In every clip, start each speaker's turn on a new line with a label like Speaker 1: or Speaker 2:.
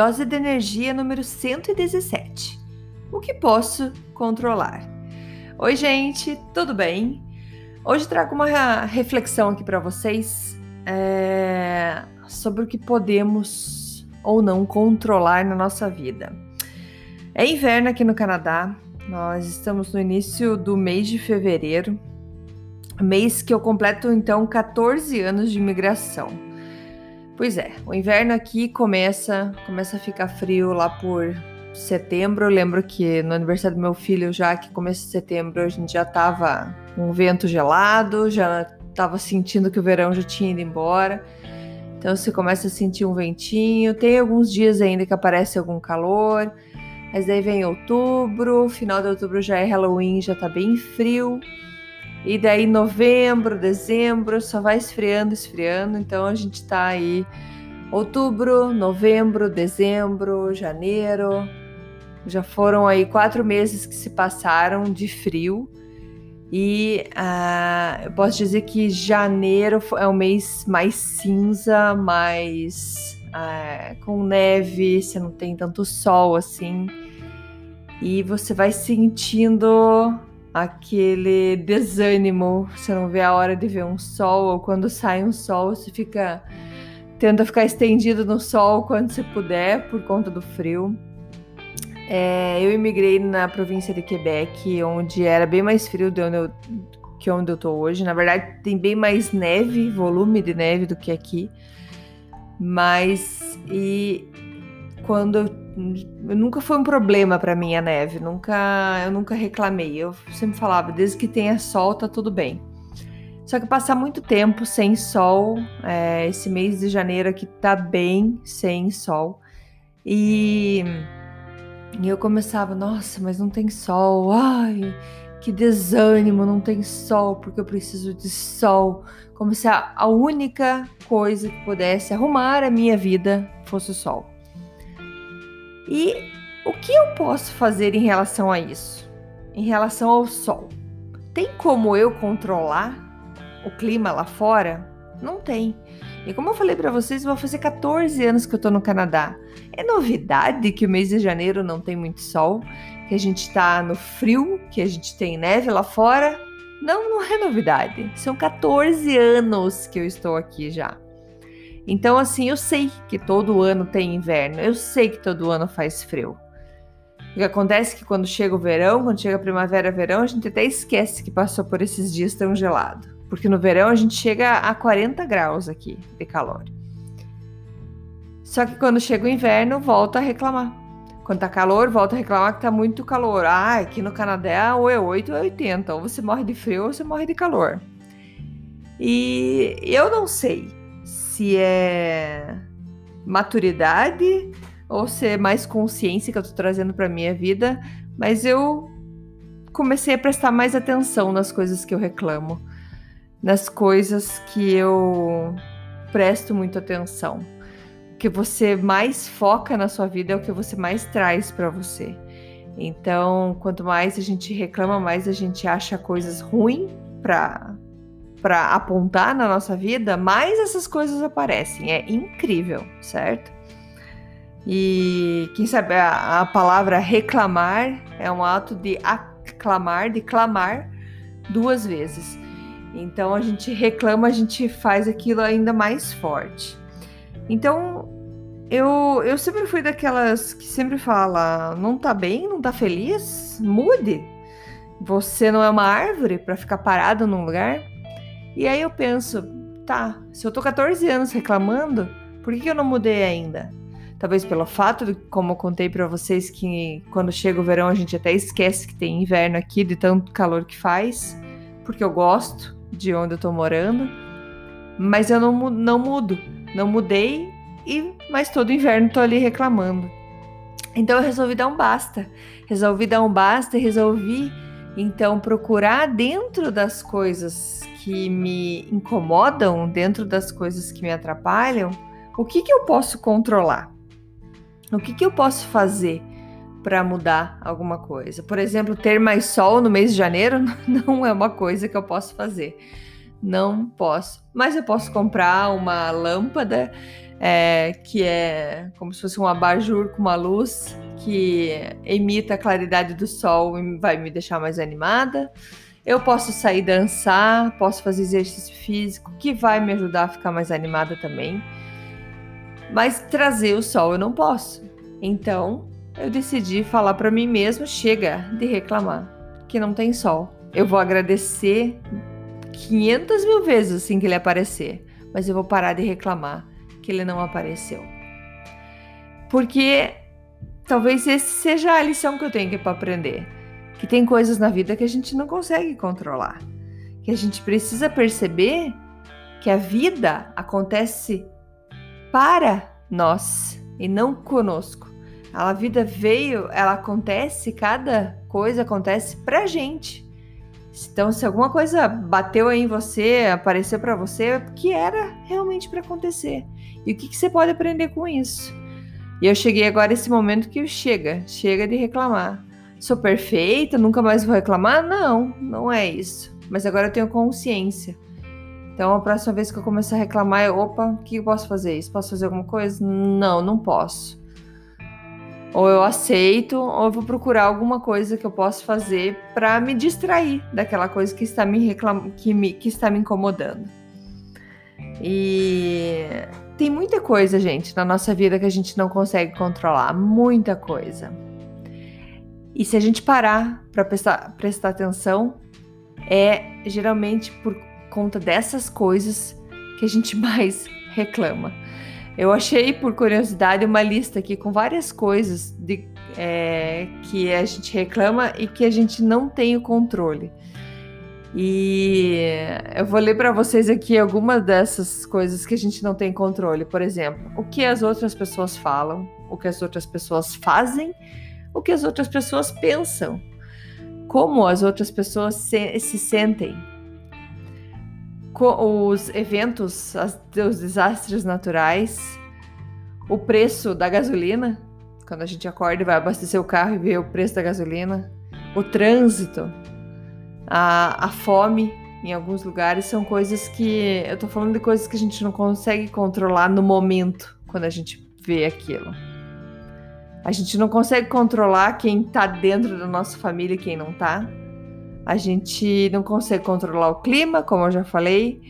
Speaker 1: Dose de energia número 117. O que posso controlar? Oi, gente, tudo bem? Hoje trago uma reflexão aqui para vocês é, sobre o que podemos ou não controlar na nossa vida. É inverno aqui no Canadá, nós estamos no início do mês de fevereiro, mês que eu completo então 14 anos de imigração. Pois é, o inverno aqui começa, começa a ficar frio lá por setembro. Eu lembro que no aniversário do meu filho, já que começo de setembro, a gente já tava com um vento gelado, já tava sentindo que o verão já tinha ido embora. Então você começa a sentir um ventinho. Tem alguns dias ainda que aparece algum calor. Mas daí vem outubro, final de outubro já é Halloween, já tá bem frio. E daí novembro, dezembro, só vai esfriando, esfriando. Então a gente tá aí outubro, novembro, dezembro, janeiro. Já foram aí quatro meses que se passaram de frio. E uh, eu posso dizer que janeiro é o mês mais cinza, mais uh, com neve, você não tem tanto sol assim. E você vai sentindo aquele desânimo, você não vê a hora de ver um sol, ou quando sai um sol, você fica tenta ficar estendido no sol quando você puder por conta do frio. É, eu imigrei na província de Quebec, onde era bem mais frio de onde eu, que onde eu tô hoje. Na verdade, tem bem mais neve, volume de neve do que aqui. Mas e quando eu nunca foi um problema para mim a neve, nunca eu nunca reclamei. Eu sempre falava, desde que tenha sol tá tudo bem. Só que passar muito tempo sem sol, é, esse mês de janeiro aqui tá bem sem sol. E, e eu começava, nossa, mas não tem sol, ai, que desânimo, não tem sol, porque eu preciso de sol. Como se a, a única coisa que pudesse arrumar a minha vida fosse o sol. E o que eu posso fazer em relação a isso? Em relação ao sol? Tem como eu controlar o clima lá fora? Não tem. E como eu falei para vocês, vou fazer 14 anos que eu tô no Canadá. É novidade que o mês de janeiro não tem muito sol, que a gente tá no frio, que a gente tem neve lá fora. Não, não é novidade. São 14 anos que eu estou aqui já. Então, assim, eu sei que todo ano tem inverno, eu sei que todo ano faz frio. O que acontece é que quando chega o verão, quando chega a primavera, verão, a gente até esquece que passou por esses dias tão gelado. Porque no verão a gente chega a 40 graus aqui de calor. Só que quando chega o inverno, volta a reclamar. Quando tá calor, volta a reclamar que tá muito calor. Ah, aqui no Canadá ou é 8 ou é 80. Ou você morre de frio ou você morre de calor. E eu não sei se é maturidade ou se é mais consciência que eu tô trazendo para minha vida, mas eu comecei a prestar mais atenção nas coisas que eu reclamo, nas coisas que eu presto muita atenção. O que você mais foca na sua vida é o que você mais traz para você. Então, quanto mais a gente reclama, mais a gente acha coisas ruins para para apontar na nossa vida, mais essas coisas aparecem. É incrível, certo? E quem sabe a, a palavra reclamar é um ato de aclamar, de clamar duas vezes. Então a gente reclama, a gente faz aquilo ainda mais forte. Então eu, eu sempre fui daquelas que sempre fala: não tá bem, não tá feliz? Mude. Você não é uma árvore para ficar parado num lugar. E aí eu penso, tá, se eu tô 14 anos reclamando, por que, eu não mudei ainda? Talvez pelo fato de, como eu contei para vocês, que quando chega o verão a gente até esquece que tem inverno aqui, de tanto calor que faz. porque eu gosto de onde eu tô morando, mas eu não, não mudo, não mudei e mas todo inverno tô ali reclamando. Então eu resolvi dar um basta. Resolvi dar um basta e resolvi então procurar dentro das coisas que me incomodam, dentro das coisas que me atrapalham, o que, que eu posso controlar? O que, que eu posso fazer para mudar alguma coisa? Por exemplo, ter mais sol no mês de janeiro não é uma coisa que eu posso fazer. Não posso. Mas eu posso comprar uma lâmpada é, que é como se fosse um abajur com uma luz que emita a claridade do sol e vai me deixar mais animada. Eu posso sair dançar, posso fazer exercício físico, que vai me ajudar a ficar mais animada também. Mas trazer o sol eu não posso. Então, eu decidi falar para mim mesmo: chega de reclamar que não tem sol. Eu vou agradecer 500 mil vezes assim que ele aparecer, mas eu vou parar de reclamar que ele não apareceu. Porque talvez esse seja a lição que eu tenho que aprender. Que tem coisas na vida que a gente não consegue controlar. Que a gente precisa perceber que a vida acontece para nós e não conosco. A vida veio, ela acontece, cada coisa acontece pra gente. Então, se alguma coisa bateu aí em você, apareceu para você, é porque era realmente para acontecer. E o que, que, você pode aprender com isso? E eu cheguei agora esse momento que chega, chega de reclamar. Sou perfeita, nunca mais vou reclamar? Não, não é isso. Mas agora eu tenho consciência. Então, a próxima vez que eu começar a reclamar, eu, opa, o que eu posso fazer? Isso? Posso fazer alguma coisa? Não, não posso. Ou eu aceito, ou eu vou procurar alguma coisa que eu possa fazer para me distrair daquela coisa que está me reclam... que, me... que está me incomodando. E tem muita coisa, gente, na nossa vida que a gente não consegue controlar, muita coisa. E se a gente parar para prestar, prestar atenção, é geralmente por conta dessas coisas que a gente mais reclama. Eu achei, por curiosidade, uma lista aqui com várias coisas de, é, que a gente reclama e que a gente não tem o controle. E eu vou ler para vocês aqui algumas dessas coisas que a gente não tem controle. Por exemplo, o que as outras pessoas falam, o que as outras pessoas fazem, o que as outras pessoas pensam, como as outras pessoas se, se sentem, os eventos, as, os desastres naturais, o preço da gasolina, quando a gente acorda e vai abastecer o carro e vê o preço da gasolina, o trânsito, a, a fome em alguns lugares são coisas que. Eu tô falando de coisas que a gente não consegue controlar no momento, quando a gente vê aquilo. A gente não consegue controlar quem tá dentro da nossa família e quem não tá. A gente não consegue controlar o clima, como eu já falei.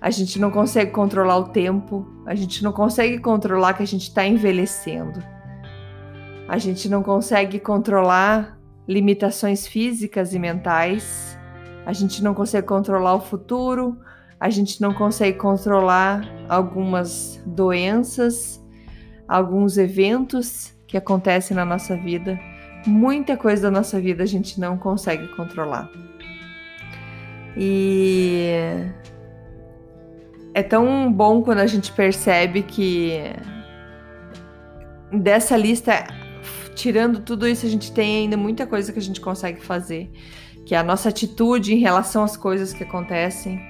Speaker 1: A gente não consegue controlar o tempo. A gente não consegue controlar que a gente está envelhecendo. A gente não consegue controlar limitações físicas e mentais. A gente não consegue controlar o futuro. A gente não consegue controlar algumas doenças, alguns eventos que acontecem na nossa vida muita coisa da nossa vida a gente não consegue controlar. E é tão bom quando a gente percebe que dessa lista, tirando tudo isso, a gente tem ainda muita coisa que a gente consegue fazer, que é a nossa atitude em relação às coisas que acontecem.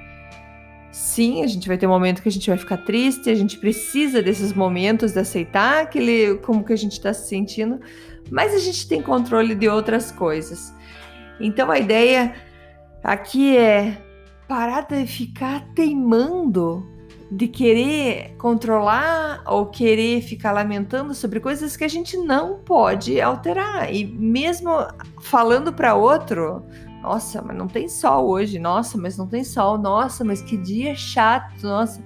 Speaker 1: Sim, a gente vai ter um momento que a gente vai ficar triste, a gente precisa desses momentos de aceitar aquele como que a gente está se sentindo, mas a gente tem controle de outras coisas. Então a ideia aqui é parar de ficar teimando de querer controlar ou querer ficar lamentando sobre coisas que a gente não pode alterar. E mesmo falando para outro, nossa, mas não tem sol hoje, nossa, mas não tem sol, nossa, mas que dia chato, nossa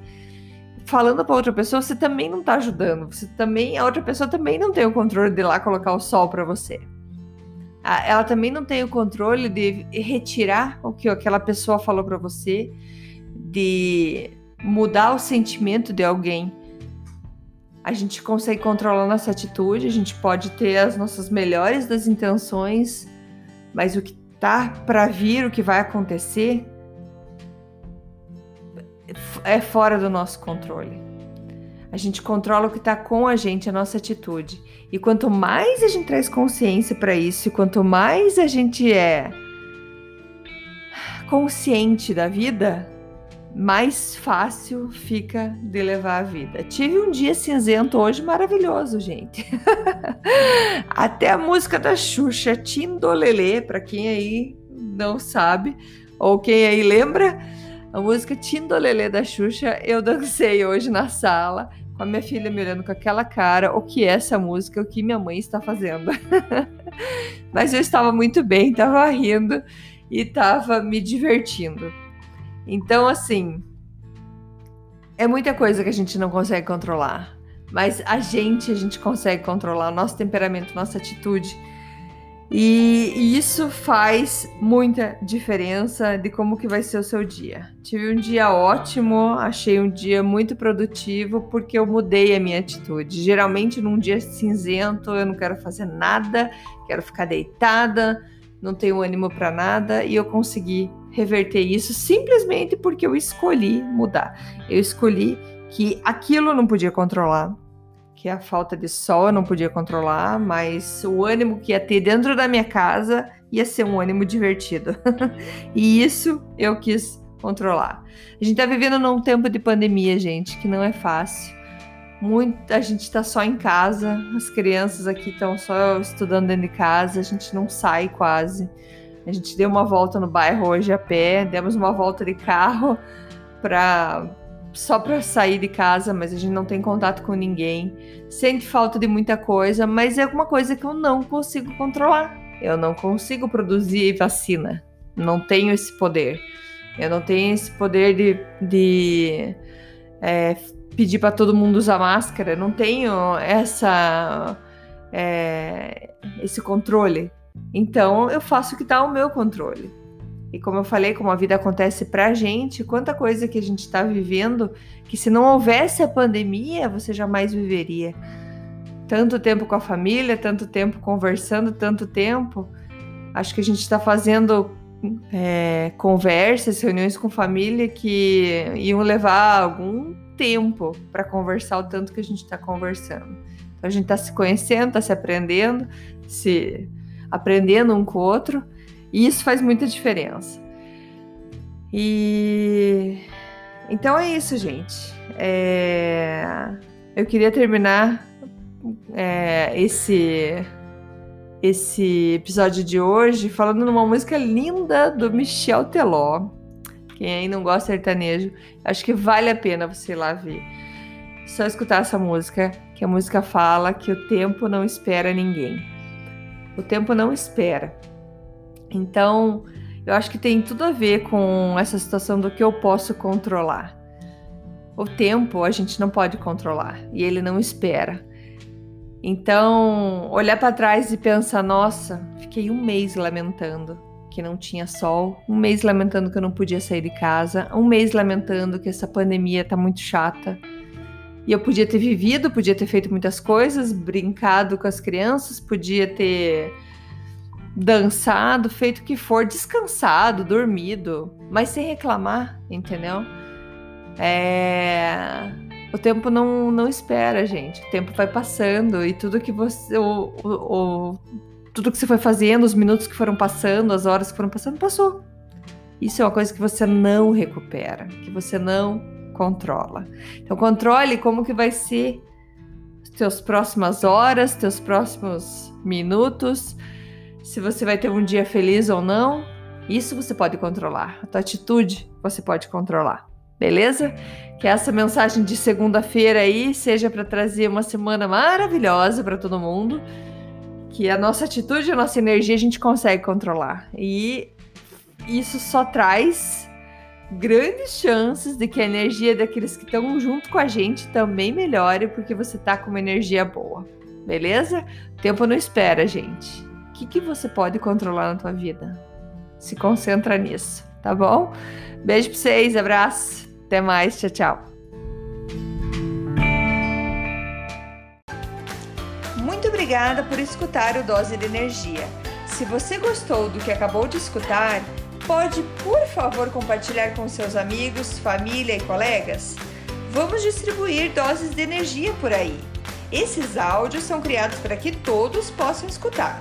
Speaker 1: falando para outra pessoa, você também não tá ajudando. Você também, a outra pessoa também não tem o controle de ir lá colocar o sol para você. Ela também não tem o controle de retirar o que aquela pessoa falou para você, de mudar o sentimento de alguém. A gente consegue controlar nossa atitude, a gente pode ter as nossas melhores das intenções, mas o que tá para vir, o que vai acontecer, é fora do nosso controle. A gente controla o que está com a gente, a nossa atitude. E quanto mais a gente traz consciência para isso, e quanto mais a gente é consciente da vida, mais fácil fica de levar a vida. Tive um dia cinzento hoje maravilhoso, gente. Até a música da Xuxa, Tindolelê, para quem aí não sabe, ou quem aí lembra, a música Tindolelê da Xuxa, eu dancei hoje na sala, com a minha filha me olhando com aquela cara, o que é essa música, o que minha mãe está fazendo. Mas eu estava muito bem, estava rindo e estava me divertindo. Então, assim, é muita coisa que a gente não consegue controlar. Mas a gente, a gente consegue controlar, nosso temperamento, nossa atitude. E, isso faz muita diferença de como que vai ser o seu dia. Tive um dia ótimo, achei um dia muito produtivo porque eu mudei a minha atitude. Geralmente num dia cinzento eu não quero fazer nada, quero ficar deitada, não tenho ânimo para nada e eu consegui reverter isso simplesmente porque eu escolhi mudar. Eu escolhi que aquilo não podia controlar, que a falta de sol eu não podia controlar, mas o ânimo que ia ter dentro da minha casa ia ser um ânimo divertido. e isso eu quis controlar. A gente tá vivendo num tempo de pandemia, gente, que não é fácil. Muita gente está só em casa, as crianças aqui estão só estudando dentro de casa, a gente não sai quase. A gente deu uma volta no bairro hoje a pé, demos uma volta de carro para só para sair de casa, mas a gente não tem contato com ninguém. Sente falta de muita coisa, mas é alguma coisa que eu não consigo controlar. Eu não consigo produzir vacina. Não tenho esse poder. Eu não tenho esse poder de, de é, pedir para todo mundo usar máscara. Não tenho essa é, esse controle. Então eu faço o que está ao meu controle. E como eu falei, como a vida acontece pra gente, quanta coisa que a gente está vivendo que se não houvesse a pandemia, você jamais viveria. Tanto tempo com a família, tanto tempo conversando, tanto tempo. Acho que a gente está fazendo é, conversas, reuniões com família que iam levar algum tempo para conversar o tanto que a gente está conversando. Então a gente está se conhecendo, está se aprendendo, se aprendendo um com o outro. E isso faz muita diferença. E então é isso, gente. É... Eu queria terminar é, esse esse episódio de hoje falando numa música linda do Michel Teló. Quem aí não gosta de sertanejo, acho que vale a pena você ir lá ver. Só escutar essa música, que a música fala que o tempo não espera ninguém. O tempo não espera. Então, eu acho que tem tudo a ver com essa situação do que eu posso controlar. O tempo a gente não pode controlar e ele não espera. Então, olhar para trás e pensar: nossa, fiquei um mês lamentando que não tinha sol, um mês lamentando que eu não podia sair de casa, um mês lamentando que essa pandemia tá muito chata. E eu podia ter vivido, podia ter feito muitas coisas, brincado com as crianças, podia ter dançado, feito o que for, descansado, dormido, mas sem reclamar, entendeu? É... O tempo não, não espera, gente. O tempo vai passando e tudo que você. O, o, o, tudo que você foi fazendo, os minutos que foram passando, as horas que foram passando, passou. Isso é uma coisa que você não recupera, que você não controla. Então controle como que vai ser as teus próximas horas, teus próximos minutos se você vai ter um dia feliz ou não, isso você pode controlar. A tua atitude você pode controlar. Beleza? Que essa mensagem de segunda-feira aí seja para trazer uma semana maravilhosa para todo mundo. Que a nossa atitude, a nossa energia a gente consegue controlar. E isso só traz grandes chances de que a energia daqueles que estão junto com a gente também melhore, porque você tá com uma energia boa. Beleza? O tempo não espera, gente que, que você pode controlar na tua vida? Se concentra nisso, tá bom? Beijo pra vocês, abraço, até mais, tchau, tchau. Muito obrigada por escutar o Dose de Energia. se você gostou do que acabou de escutar, pode, por favor, compartilhar com seus amigos, família e colegas? Vamos distribuir doses de energia por aí. Esses áudios são criados para que todos possam escutar,